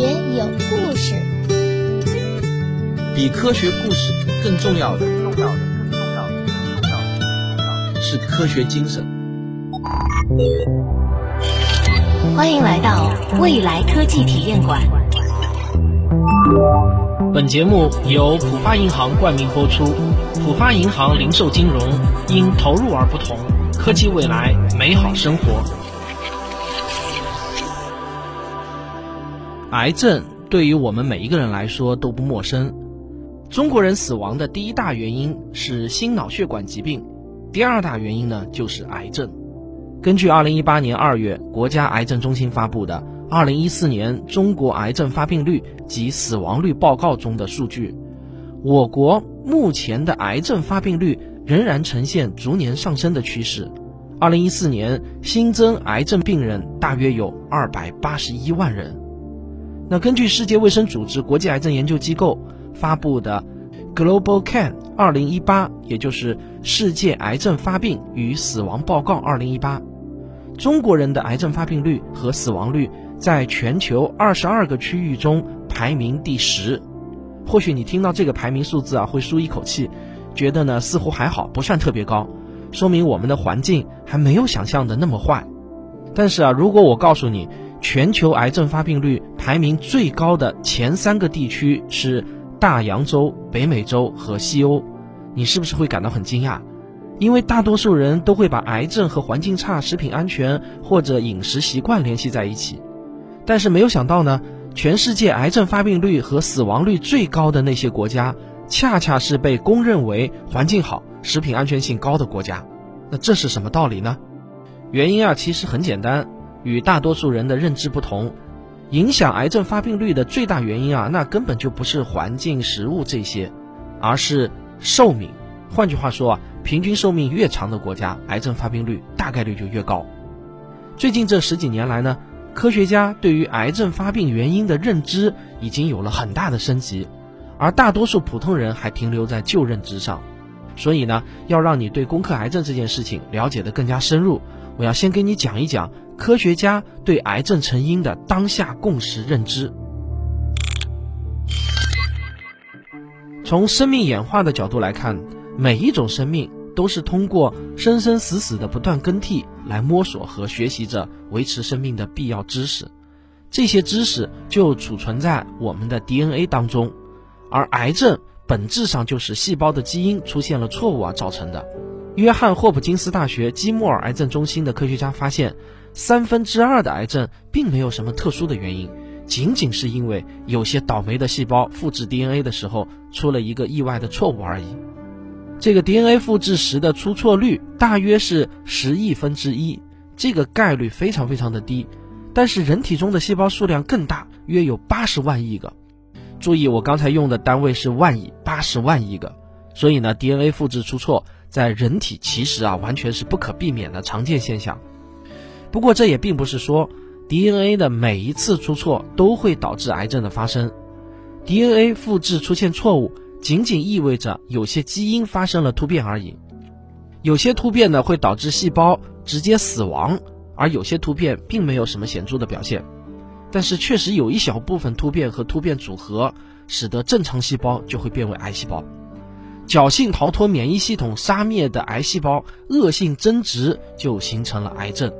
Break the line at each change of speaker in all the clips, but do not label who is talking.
学有故事，
比科学故事更重要的，重要的，更重要的，更重要的是科学精神。
欢迎来到未来科技体验馆。
本节目由浦发银行冠名播出。浦发银行零售金融因投入而不同，科技未来，美好生活。癌症对于我们每一个人来说都不陌生。中国人死亡的第一大原因是心脑血管疾病，第二大原因呢就是癌症。根据二零一八年二月国家癌症中心发布的《二零一四年中国癌症发病率及死亡率报告》中的数据，我国目前的癌症发病率仍然呈现逐年上升的趋势。二零一四年新增癌症病人大约有二百八十一万人。那根据世界卫生组织国际癌症研究机构发布的《Global Can 二零一八》，也就是世界癌症发病与死亡报告二零一八，中国人的癌症发病率和死亡率在全球二十二个区域中排名第十。或许你听到这个排名数字啊，会舒一口气，觉得呢似乎还好，不算特别高，说明我们的环境还没有想象的那么坏。但是啊，如果我告诉你，全球癌症发病率排名最高的前三个地区是大洋洲、北美洲和西欧，你是不是会感到很惊讶？因为大多数人都会把癌症和环境差、食品安全或者饮食习惯联系在一起，但是没有想到呢，全世界癌症发病率和死亡率最高的那些国家，恰恰是被公认为环境好、食品安全性高的国家。那这是什么道理呢？原因啊，其实很简单。与大多数人的认知不同，影响癌症发病率的最大原因啊，那根本就不是环境、食物这些，而是寿命。换句话说啊，平均寿命越长的国家，癌症发病率大概率就越高。最近这十几年来呢，科学家对于癌症发病原因的认知已经有了很大的升级，而大多数普通人还停留在旧认知上。所以呢，要让你对攻克癌症这件事情了解的更加深入，我要先跟你讲一讲。科学家对癌症成因的当下共识认知。从生命演化的角度来看，每一种生命都是通过生生死死的不断更替来摸索和学习着维持生命的必要知识。这些知识就储存在我们的 DNA 当中，而癌症本质上就是细胞的基因出现了错误而造成的。约翰霍普金斯大学基莫尔癌症中心的科学家发现。三分之二的癌症并没有什么特殊的原因，仅仅是因为有些倒霉的细胞复制 DNA 的时候出了一个意外的错误而已。这个 DNA 复制时的出错率大约是十亿分之一，这个概率非常非常的低。但是人体中的细胞数量更大，约有八十万亿个。注意，我刚才用的单位是万亿，八十万亿个。所以呢，DNA 复制出错在人体其实啊完全是不可避免的常见现象。不过这也并不是说 DNA 的每一次出错都会导致癌症的发生。DNA 复制出现错误，仅仅意味着有些基因发生了突变而已。有些突变呢会导致细胞直接死亡，而有些突变并没有什么显著的表现。但是确实有一小部分突变和突变组合，使得正常细胞就会变为癌细胞。侥幸逃脱免疫系统杀灭的癌细胞，恶性增殖就形成了癌症。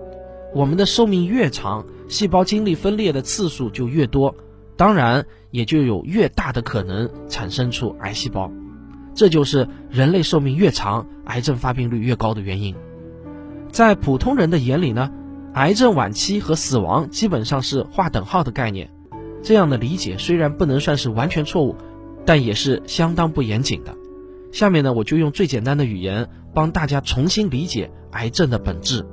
我们的寿命越长，细胞经历分裂的次数就越多，当然也就有越大的可能产生出癌细胞。这就是人类寿命越长，癌症发病率越高的原因。在普通人的眼里呢，癌症晚期和死亡基本上是划等号的概念。这样的理解虽然不能算是完全错误，但也是相当不严谨的。下面呢，我就用最简单的语言帮大家重新理解癌症的本质。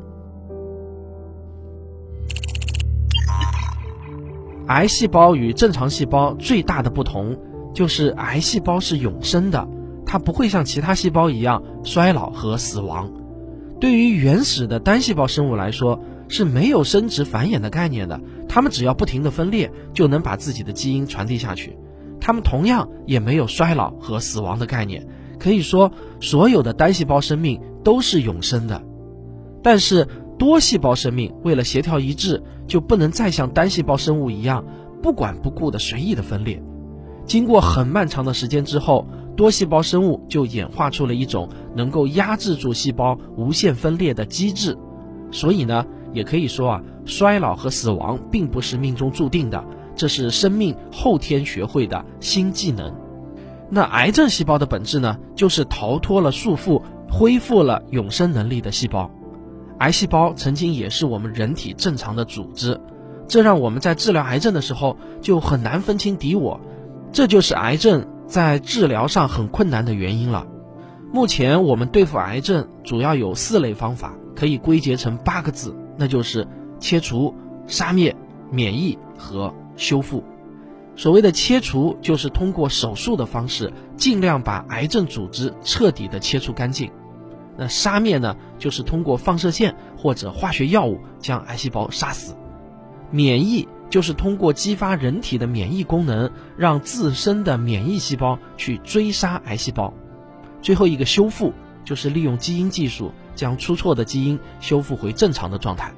癌细胞与正常细胞最大的不同，就是癌细胞是永生的，它不会像其他细胞一样衰老和死亡。对于原始的单细胞生物来说，是没有生殖繁衍的概念的，它们只要不停的分裂，就能把自己的基因传递下去。它们同样也没有衰老和死亡的概念，可以说所有的单细胞生命都是永生的。但是多细胞生命为了协调一致。就不能再像单细胞生物一样，不管不顾的随意的分裂。经过很漫长的时间之后，多细胞生物就演化出了一种能够压制住细胞无限分裂的机制。所以呢，也可以说啊，衰老和死亡并不是命中注定的，这是生命后天学会的新技能。那癌症细胞的本质呢，就是逃脱了束缚，恢复了永生能力的细胞。癌细胞曾经也是我们人体正常的组织，这让我们在治疗癌症的时候就很难分清敌我。这就是癌症在治疗上很困难的原因了。目前我们对付癌症主要有四类方法，可以归结成八个字，那就是切除、杀灭、免疫和修复。所谓的切除，就是通过手术的方式，尽量把癌症组织彻底的切除干净。那杀灭呢，就是通过放射线或者化学药物将癌细胞杀死。免疫。就是通过激发人体的免疫功能，让自身的免疫细胞去追杀癌细胞。最后一个修复，就是利用基因技术将出错的基因修复回正常的状态。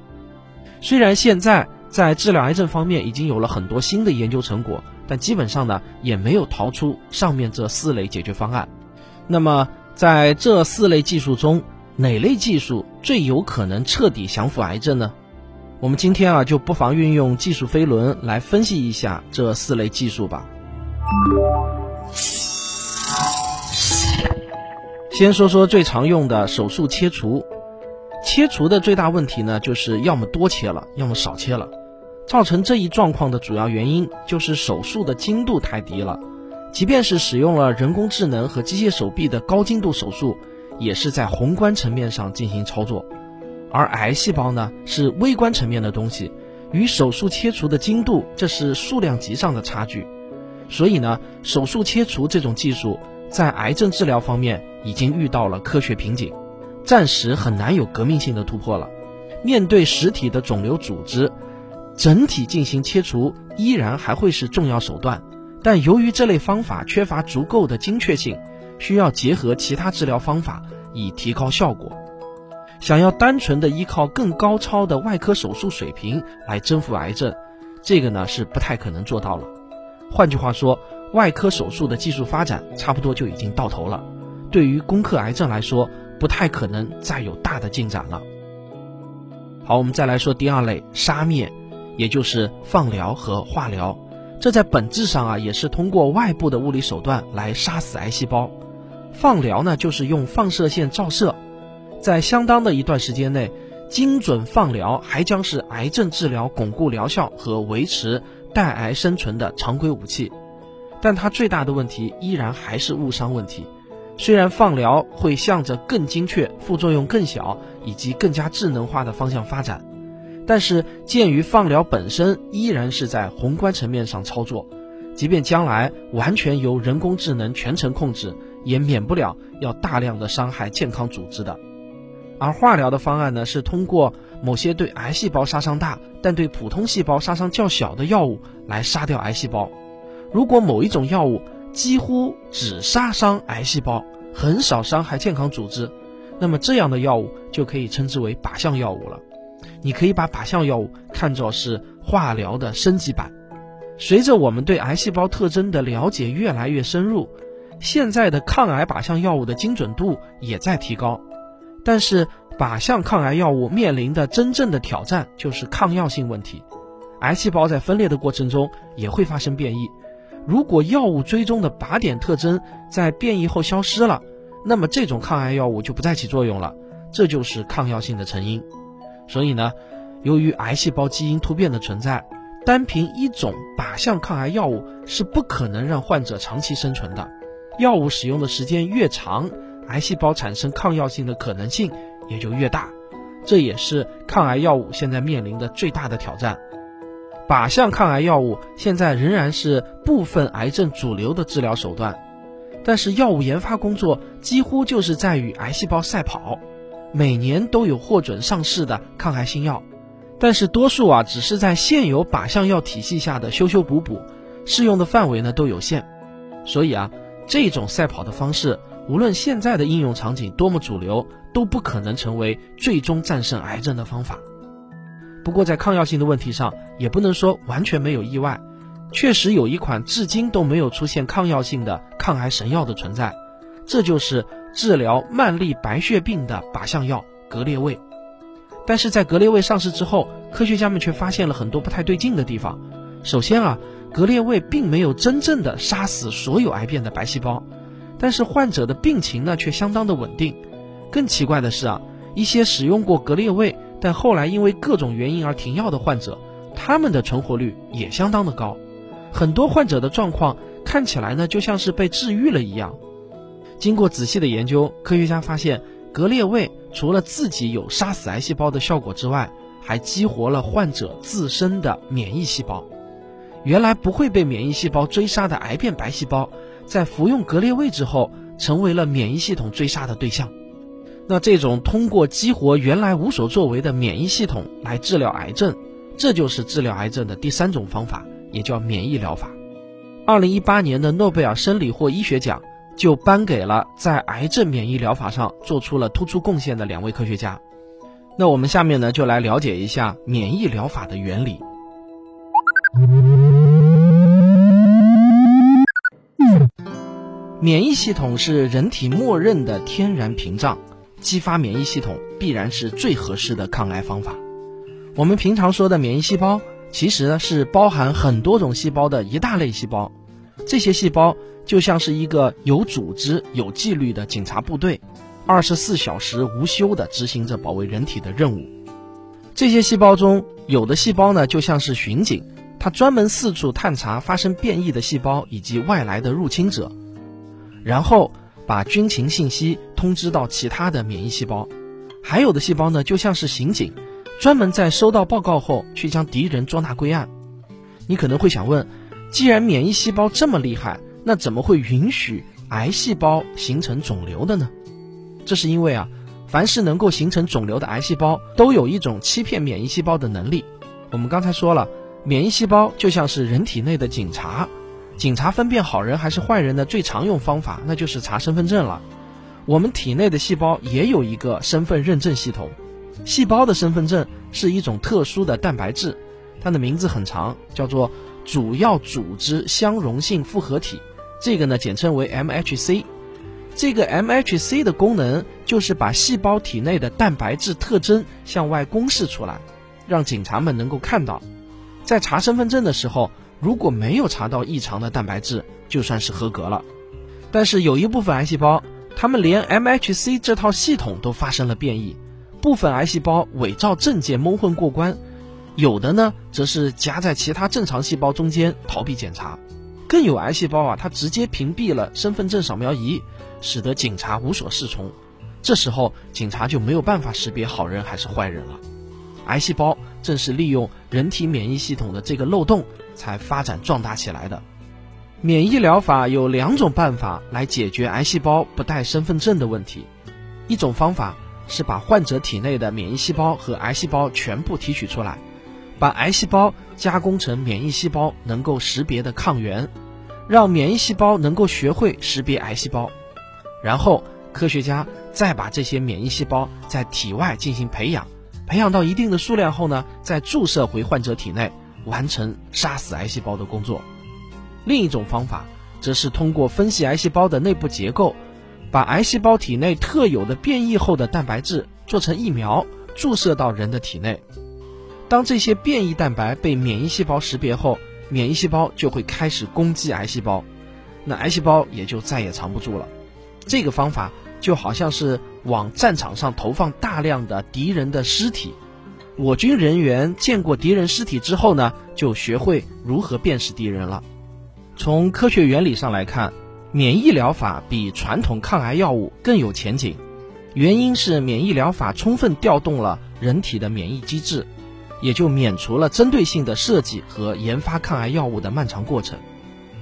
虽然现在在治疗癌症方面已经有了很多新的研究成果，但基本上呢也没有逃出上面这四类解决方案。那么在这四类技术中，哪类技术最有可能彻底降服癌症呢？我们今天啊，就不妨运用技术飞轮来分析一下这四类技术吧。先说说最常用的手术切除。切除的最大问题呢，就是要么多切了，要么少切了。造成这一状况的主要原因就是手术的精度太低了。即便是使用了人工智能和机械手臂的高精度手术，也是在宏观层面上进行操作。而癌细胞呢，是微观层面的东西，与手术切除的精度，这是数量级上的差距。所以呢，手术切除这种技术在癌症治疗方面已经遇到了科学瓶颈，暂时很难有革命性的突破了。面对实体的肿瘤组织，整体进行切除依然还会是重要手段，但由于这类方法缺乏足够的精确性，需要结合其他治疗方法以提高效果。想要单纯的依靠更高超的外科手术水平来征服癌症，这个呢是不太可能做到了。换句话说，外科手术的技术发展差不多就已经到头了，对于攻克癌症来说，不太可能再有大的进展了。好，我们再来说第二类杀灭，也就是放疗和化疗。这在本质上啊，也是通过外部的物理手段来杀死癌细胞。放疗呢，就是用放射线照射。在相当的一段时间内，精准放疗还将是癌症治疗巩固疗效和维持带癌生存的常规武器，但它最大的问题依然还是误伤问题。虽然放疗会向着更精确、副作用更小以及更加智能化的方向发展，但是鉴于放疗本身依然是在宏观层面上操作，即便将来完全由人工智能全程控制，也免不了要大量的伤害健康组织的。而化疗的方案呢，是通过某些对癌细胞杀伤大，但对普通细胞杀伤较小的药物来杀掉癌细胞。如果某一种药物几乎只杀伤癌细胞，很少伤害健康组织，那么这样的药物就可以称之为靶向药物了。你可以把靶向药物看作是化疗的升级版。随着我们对癌细胞特征的了解越来越深入，现在的抗癌靶向药物的精准度也在提高。但是，靶向抗癌药物面临的真正的挑战就是抗药性问题。癌细胞在分裂的过程中也会发生变异，如果药物追踪的靶点特征在变异后消失了，那么这种抗癌药物就不再起作用了，这就是抗药性的成因。所以呢，由于癌细胞基因突变的存在，单凭一种靶向抗癌药物是不可能让患者长期生存的。药物使用的时间越长，癌细胞产生抗药性的可能性也就越大，这也是抗癌药物现在面临的最大的挑战。靶向抗癌药物现在仍然是部分癌症主流的治疗手段，但是药物研发工作几乎就是在与癌细胞赛跑。每年都有获准上市的抗癌新药，但是多数啊只是在现有靶向药体系下的修修补补，适用的范围呢都有限，所以啊这种赛跑的方式。无论现在的应用场景多么主流，都不可能成为最终战胜癌症的方法。不过，在抗药性的问题上，也不能说完全没有意外。确实有一款至今都没有出现抗药性的抗癌神药的存在，这就是治疗慢粒白血病的靶向药格列卫。但是在格列卫上市之后，科学家们却发现了很多不太对劲的地方。首先啊，格列卫并没有真正的杀死所有癌变的白细胞，但是患者的病情呢却相当的稳定。更奇怪的是啊，一些使用过格列卫但后来因为各种原因而停药的患者，他们的存活率也相当的高。很多患者的状况看起来呢就像是被治愈了一样。经过仔细的研究，科学家发现格列卫除了自己有杀死癌细胞的效果之外，还激活了患者自身的免疫细胞。原来不会被免疫细胞追杀的癌变白细胞，在服用格列卫之后，成为了免疫系统追杀的对象。那这种通过激活原来无所作为的免疫系统来治疗癌症，这就是治疗癌症的第三种方法，也叫免疫疗法。二零一八年的诺贝尔生理或医学奖就颁给了在癌症免疫疗法上做出了突出贡献的两位科学家。那我们下面呢，就来了解一下免疫疗法的原理。免疫系统是人体默认的天然屏障，激发免疫系统必然是最合适的抗癌方法。我们平常说的免疫细胞，其实呢是包含很多种细胞的一大类细胞。这些细胞就像是一个有组织、有纪律的警察部队，二十四小时无休地执行着保卫人体的任务。这些细胞中有的细胞呢，就像是巡警，它专门四处探查发生变异的细胞以及外来的入侵者。然后把军情信息通知到其他的免疫细胞，还有的细胞呢，就像是刑警，专门在收到报告后去将敌人捉拿归案。你可能会想问，既然免疫细胞这么厉害，那怎么会允许癌细胞形成肿瘤的呢？这是因为啊，凡是能够形成肿瘤的癌细胞，都有一种欺骗免疫细胞的能力。我们刚才说了，免疫细胞就像是人体内的警察。警察分辨好人还是坏人的最常用方法，那就是查身份证了。我们体内的细胞也有一个身份认证系统，细胞的身份证是一种特殊的蛋白质，它的名字很长，叫做主要组织相容性复合体，这个呢简称为 MHC。这个 MHC 的功能就是把细胞体内的蛋白质特征向外公示出来，让警察们能够看到，在查身份证的时候。如果没有查到异常的蛋白质，就算是合格了。但是有一部分癌细胞，它们连 MHC 这套系统都发生了变异，部分癌细胞伪造证件蒙混过关，有的呢则是夹在其他正常细胞中间逃避检查，更有癌细胞啊，它直接屏蔽了身份证扫描仪，使得警察无所适从。这时候警察就没有办法识别好人还是坏人了。癌细胞正是利用人体免疫系统的这个漏洞。才发展壮大起来的。免疫疗法有两种办法来解决癌细胞不带身份证的问题。一种方法是把患者体内的免疫细胞和癌细胞全部提取出来，把癌细胞加工成免疫细胞能够识别的抗原，让免疫细胞能够学会识别癌细胞。然后科学家再把这些免疫细胞在体外进行培养，培养到一定的数量后呢，再注射回患者体内。完成杀死癌细胞的工作。另一种方法，则是通过分析癌细胞的内部结构，把癌细胞体内特有的变异后的蛋白质做成疫苗，注射到人的体内。当这些变异蛋白被免疫细胞识别后，免疫细胞就会开始攻击癌细胞，那癌细胞也就再也藏不住了。这个方法就好像是往战场上投放大量的敌人的尸体。我军人员见过敌人尸体之后呢，就学会如何辨识敌人了。从科学原理上来看，免疫疗法比传统抗癌药物更有前景，原因是免疫疗法充分调动了人体的免疫机制，也就免除了针对性的设计和研发抗癌药物的漫长过程。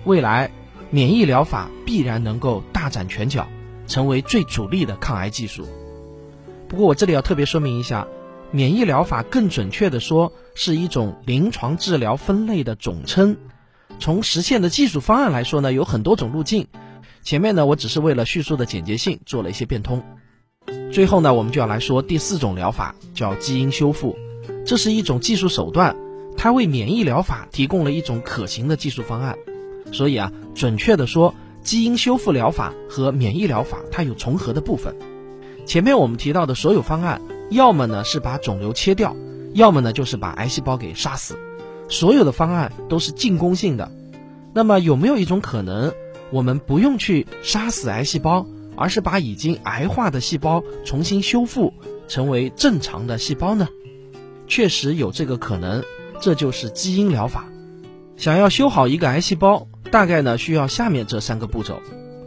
未来，免疫疗法必然能够大展拳脚，成为最主力的抗癌技术。不过，我这里要特别说明一下。免疫疗法更准确的说是一种临床治疗分类的总称。从实现的技术方案来说呢，有很多种路径。前面呢，我只是为了叙述的简洁性做了一些变通。最后呢，我们就要来说第四种疗法，叫基因修复。这是一种技术手段，它为免疫疗法提供了一种可行的技术方案。所以啊，准确的说，基因修复疗法和免疫疗法它有重合的部分。前面我们提到的所有方案，要么呢是把肿瘤切掉，要么呢就是把癌细胞给杀死。所有的方案都是进攻性的。那么有没有一种可能，我们不用去杀死癌细胞，而是把已经癌化的细胞重新修复成为正常的细胞呢？确实有这个可能，这就是基因疗法。想要修好一个癌细胞，大概呢需要下面这三个步骤。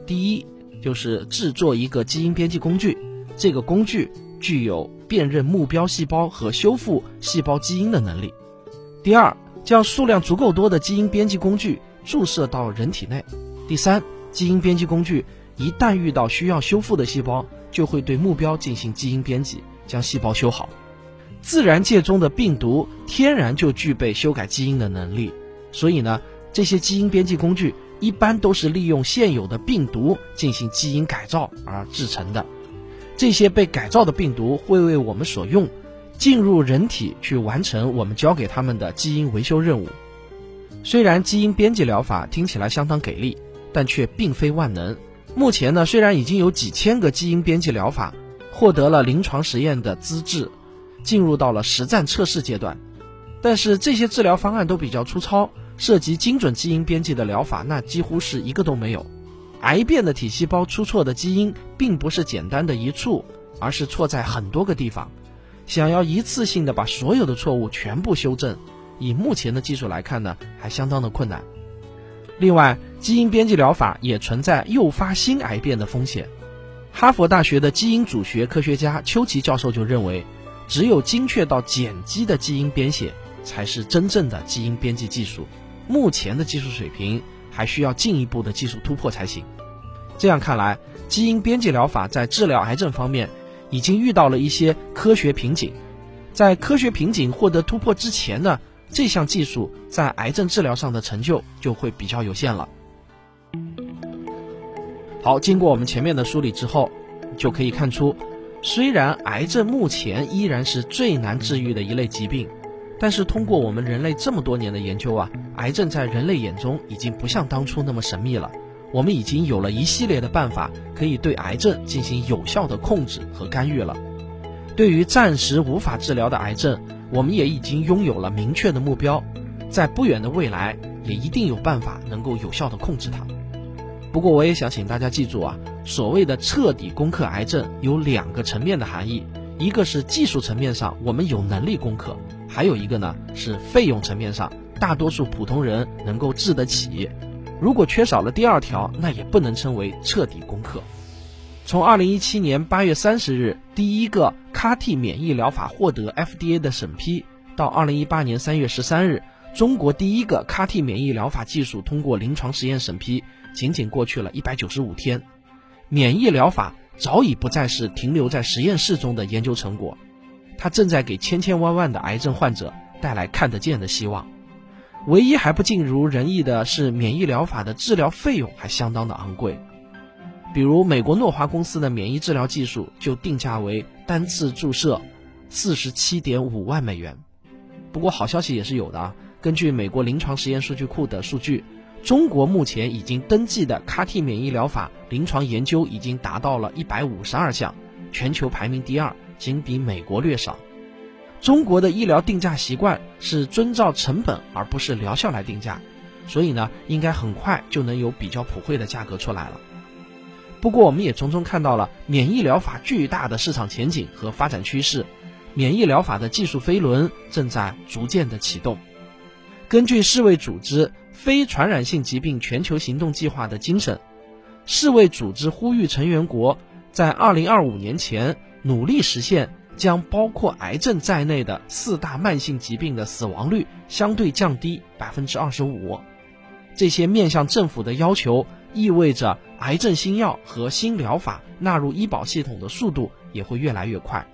第一，就是制作一个基因编辑工具，这个工具具有辨认目标细胞和修复细胞基因的能力。第二，将数量足够多的基因编辑工具注射到人体内。第三，基因编辑工具一旦遇到需要修复的细胞，就会对目标进行基因编辑，将细胞修好。自然界中的病毒天然就具备修改基因的能力，所以呢，这些基因编辑工具一般都是利用现有的病毒进行基因改造而制成的。这些被改造的病毒会为我们所用。进入人体去完成我们交给他们的基因维修任务。虽然基因编辑疗法听起来相当给力，但却并非万能。目前呢，虽然已经有几千个基因编辑疗法获得了临床实验的资质，进入到了实战测试阶段，但是这些治疗方案都比较粗糙，涉及精准基因编辑的疗法那几乎是一个都没有。癌变的体细胞出错的基因并不是简单的一处，而是错在很多个地方。想要一次性的把所有的错误全部修正，以目前的技术来看呢，还相当的困难。另外，基因编辑疗法也存在诱发新癌变的风险。哈佛大学的基因组学科学家丘奇教授就认为，只有精确到碱基的基因编写，才是真正的基因编辑技术。目前的技术水平还需要进一步的技术突破才行。这样看来，基因编辑疗法在治疗癌症方面。已经遇到了一些科学瓶颈，在科学瓶颈获得突破之前呢，这项技术在癌症治疗上的成就就会比较有限了。好，经过我们前面的梳理之后，就可以看出，虽然癌症目前依然是最难治愈的一类疾病，但是通过我们人类这么多年的研究啊，癌症在人类眼中已经不像当初那么神秘了。我们已经有了一系列的办法，可以对癌症进行有效的控制和干预了。对于暂时无法治疗的癌症，我们也已经拥有了明确的目标，在不远的未来，也一定有办法能够有效的控制它。不过，我也想请大家记住啊，所谓的彻底攻克癌症有两个层面的含义，一个是技术层面上我们有能力攻克，还有一个呢是费用层面上，大多数普通人能够治得起。如果缺少了第二条，那也不能称为彻底攻克。从二零一七年八月三十日第一个 CAR-T 免疫疗法获得 FDA 的审批，到二零一八年三月十三日，中国第一个 CAR-T 免疫疗法技术通过临床实验审批，仅仅过去了一百九十五天。免疫疗法早已不再是停留在实验室中的研究成果，它正在给千千万万的癌症患者带来看得见的希望。唯一还不尽如人意的是，免疫疗法的治疗费用还相当的昂贵。比如，美国诺华公司的免疫治疗技术就定价为单次注射四十七点五万美元。不过，好消息也是有的啊。根据美国临床实验数据库的数据，中国目前已经登记的 CAR-T 免疫疗法临床研究已经达到了一百五十二项，全球排名第二，仅比美国略少。中国的医疗定价习惯是遵照成本而不是疗效来定价，所以呢，应该很快就能有比较普惠的价格出来了。不过，我们也从中看到了免疫疗法巨大的市场前景和发展趋势，免疫疗法的技术飞轮正在逐渐的启动。根据世卫组织非传染性疾病全球行动计划的精神，世卫组织呼吁成员国在二零二五年前努力实现。将包括癌症在内的四大慢性疾病的死亡率相对降低百分之二十五。这些面向政府的要求，意味着癌症新药和新疗法纳入医保系统的速度也会越来越快。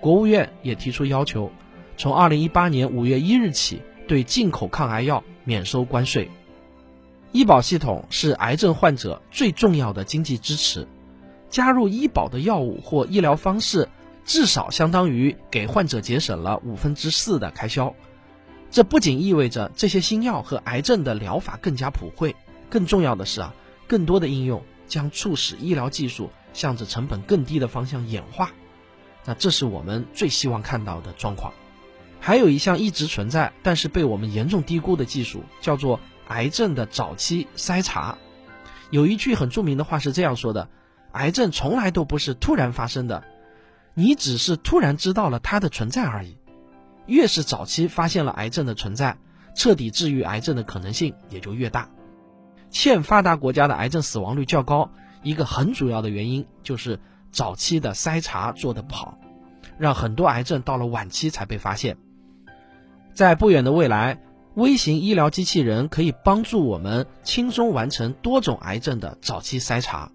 国务院也提出要求，从二零一八年五月一日起，对进口抗癌药免收关税。医保系统是癌症患者最重要的经济支持，加入医保的药物或医疗方式。至少相当于给患者节省了五分之四的开销。这不仅意味着这些新药和癌症的疗法更加普惠，更重要的是啊，更多的应用将促使医疗技术向着成本更低的方向演化。那这是我们最希望看到的状况。还有一项一直存在，但是被我们严重低估的技术，叫做癌症的早期筛查。有一句很著名的话是这样说的：癌症从来都不是突然发生的，你只是突然知道了它的存在而已。越是早期发现了癌症的存在，彻底治愈癌症的可能性也就越大。欠发达国家的癌症死亡率较高，一个很主要的原因就是早期的筛查做得不好，让很多癌症到了晚期才被发现。在不远的未来，微型医疗机器人可以帮助我们轻松完成多种癌症的早期筛查。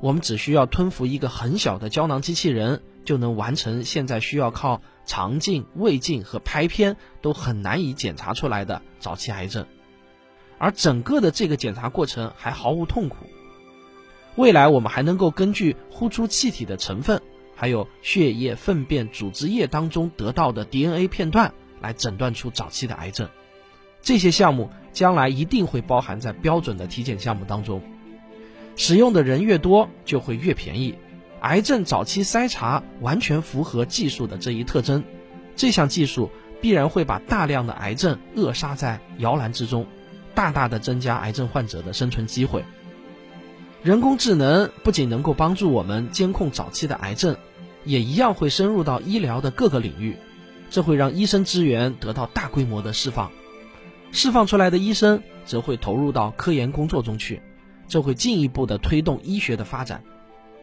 我们只需要吞服一个很小的胶囊机器人。就能完成现在需要靠肠镜、胃镜和拍片都很难以检查出来的早期癌症，而整个的这个检查过程还毫无痛苦。未来我们还能够根据呼出气体的成分，还有血液、粪便、组织液当中得到的 DNA 片段来诊断出早期的癌症。这些项目将来一定会包含在标准的体检项目当中，使用的人越多就会越便宜。癌症早期筛查完全符合技术的这一特征，这项技术必然会把大量的癌症扼杀在摇篮之中，大大的增加癌症患者的生存机会。人工智能不仅能够帮助我们监控早期的癌症，也一样会深入到医疗的各个领域，这会让医生资源得到大规模的释放，释放出来的医生则会投入到科研工作中去，这会进一步的推动医学的发展。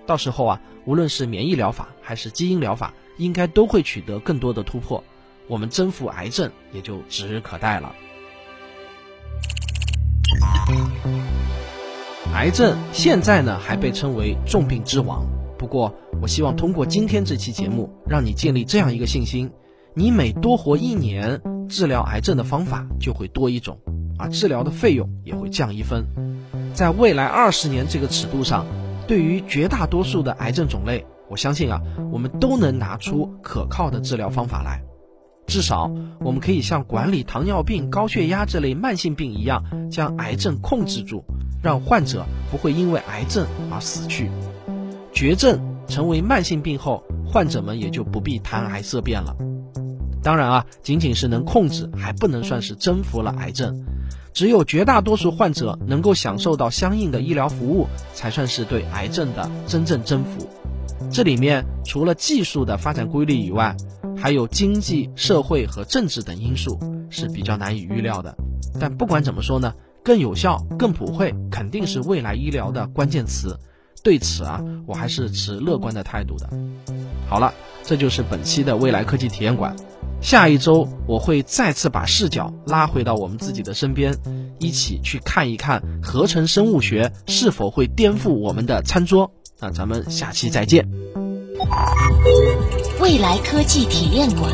到时候啊，无论是免疫疗法还是基因疗法，应该都会取得更多的突破，我们征服癌症也就指日可待了。癌症现在呢还被称为重病之王，不过我希望通过今天这期节目，让你建立这样一个信心：你每多活一年，治疗癌症的方法就会多一种，而治疗的费用也会降一分。在未来二十年这个尺度上。对于绝大多数的癌症种类，我相信啊，我们都能拿出可靠的治疗方法来。至少，我们可以像管理糖尿病、高血压这类慢性病一样，将癌症控制住，让患者不会因为癌症而死去。绝症成为慢性病后，患者们也就不必谈癌色变了。当然啊，仅仅是能控制，还不能算是征服了癌症。只有绝大多数患者能够享受到相应的医疗服务，才算是对癌症的真正征服。这里面除了技术的发展规律以外，还有经济社会和政治等因素是比较难以预料的。但不管怎么说呢，更有效、更普惠，肯定是未来医疗的关键词。对此啊，我还是持乐观的态度的。好了，这就是本期的未来科技体验馆。下一周我会再次把视角拉回到我们自己的身边，一起去看一看合成生物学是否会颠覆我们的餐桌。那咱们下期再见。
未来科技体验馆。